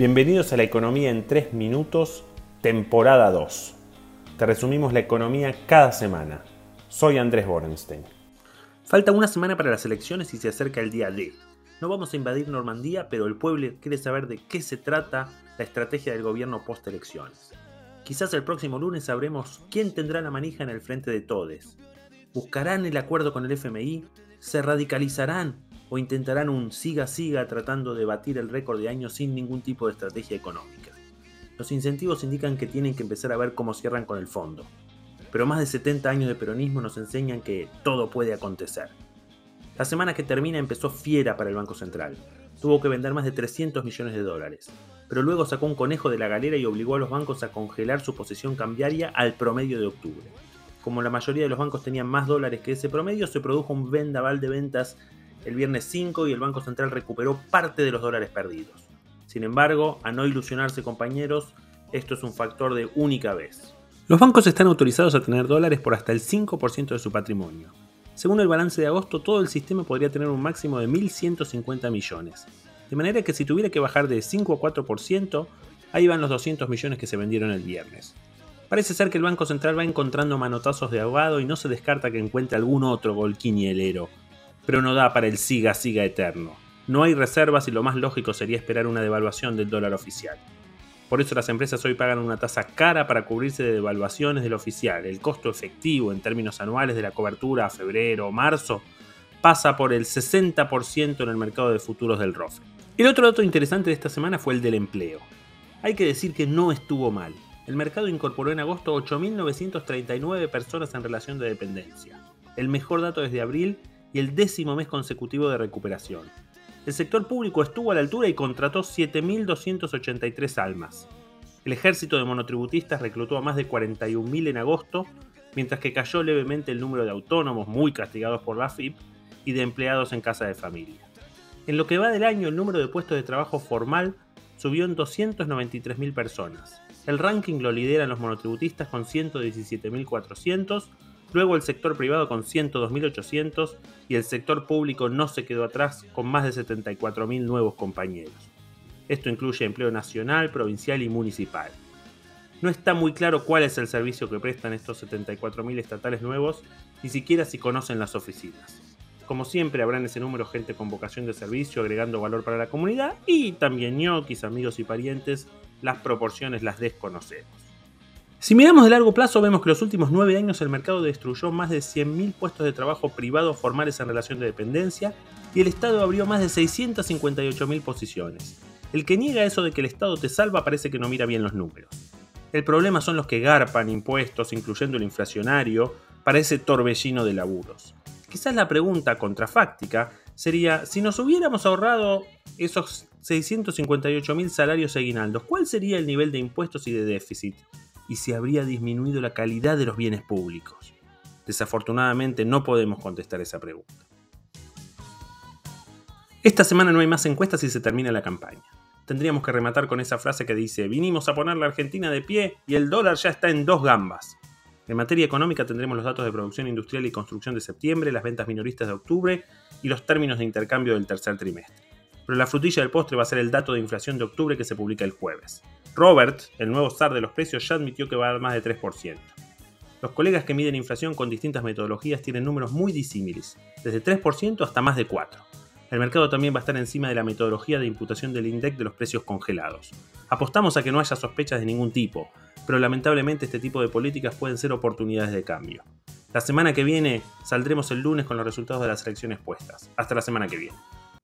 Bienvenidos a la economía en 3 minutos, temporada 2. Te resumimos la economía cada semana. Soy Andrés Borenstein. Falta una semana para las elecciones y se acerca el día D. No vamos a invadir Normandía, pero el pueblo quiere saber de qué se trata la estrategia del gobierno post-elecciones. Quizás el próximo lunes sabremos quién tendrá la manija en el frente de todes. ¿Buscarán el acuerdo con el FMI? ¿Se radicalizarán? ¿O intentarán un siga-siga tratando de batir el récord de años sin ningún tipo de estrategia económica? Los incentivos indican que tienen que empezar a ver cómo cierran con el fondo. Pero más de 70 años de peronismo nos enseñan que todo puede acontecer. La semana que termina empezó fiera para el Banco Central. Tuvo que vender más de 300 millones de dólares, pero luego sacó un conejo de la galera y obligó a los bancos a congelar su posición cambiaria al promedio de octubre. Como la mayoría de los bancos tenían más dólares que ese promedio, se produjo un vendaval de ventas el viernes 5 y el Banco Central recuperó parte de los dólares perdidos. Sin embargo, a no ilusionarse compañeros, esto es un factor de única vez. Los bancos están autorizados a tener dólares por hasta el 5% de su patrimonio. Según el balance de agosto, todo el sistema podría tener un máximo de 1.150 millones. De manera que si tuviera que bajar de 5 a 4%, ahí van los 200 millones que se vendieron el viernes. Parece ser que el Banco Central va encontrando manotazos de ahogado y no se descarta que encuentre algún otro golquinielero, pero no da para el siga-siga eterno. No hay reservas y lo más lógico sería esperar una devaluación del dólar oficial. Por eso las empresas hoy pagan una tasa cara para cubrirse de devaluaciones del oficial. El costo efectivo en términos anuales de la cobertura a febrero o marzo pasa por el 60% en el mercado de futuros del ROFE. El otro dato interesante de esta semana fue el del empleo. Hay que decir que no estuvo mal. El mercado incorporó en agosto 8.939 personas en relación de dependencia, el mejor dato desde abril y el décimo mes consecutivo de recuperación. El sector público estuvo a la altura y contrató 7.283 almas. El ejército de monotributistas reclutó a más de 41.000 en agosto, mientras que cayó levemente el número de autónomos muy castigados por la FIP y de empleados en casa de familia. En lo que va del año, el número de puestos de trabajo formal subió en 293.000 personas. El ranking lo lideran los monotributistas con 117.400, luego el sector privado con 102.800 y el sector público no se quedó atrás con más de 74.000 nuevos compañeros. Esto incluye empleo nacional, provincial y municipal. No está muy claro cuál es el servicio que prestan estos 74.000 estatales nuevos, ni siquiera si conocen las oficinas. Como siempre habrá en ese número gente con vocación de servicio agregando valor para la comunidad y también ñoquis, amigos y parientes, las proporciones las desconocemos. Si miramos de largo plazo, vemos que los últimos nueve años el mercado destruyó más de 100.000 puestos de trabajo privados formales en relación de dependencia y el Estado abrió más de 658.000 posiciones. El que niega eso de que el Estado te salva parece que no mira bien los números. El problema son los que garpan impuestos, incluyendo el inflacionario, para ese torbellino de laburos. Quizás la pregunta contrafáctica sería, si nos hubiéramos ahorrado esos 658.000 salarios aguinaldos, ¿cuál sería el nivel de impuestos y de déficit? Y si habría disminuido la calidad de los bienes públicos. Desafortunadamente no podemos contestar esa pregunta. Esta semana no hay más encuestas y se termina la campaña. Tendríamos que rematar con esa frase que dice, vinimos a poner la Argentina de pie y el dólar ya está en dos gambas. En materia económica tendremos los datos de producción industrial y construcción de septiembre, las ventas minoristas de octubre y los términos de intercambio del tercer trimestre. Pero la frutilla del postre va a ser el dato de inflación de octubre que se publica el jueves. Robert, el nuevo zar de los precios, ya admitió que va a dar más de 3%. Los colegas que miden inflación con distintas metodologías tienen números muy disímiles, desde 3% hasta más de 4%. El mercado también va a estar encima de la metodología de imputación del INDEC de los precios congelados. Apostamos a que no haya sospechas de ningún tipo, pero lamentablemente este tipo de políticas pueden ser oportunidades de cambio. La semana que viene saldremos el lunes con los resultados de las elecciones puestas. Hasta la semana que viene.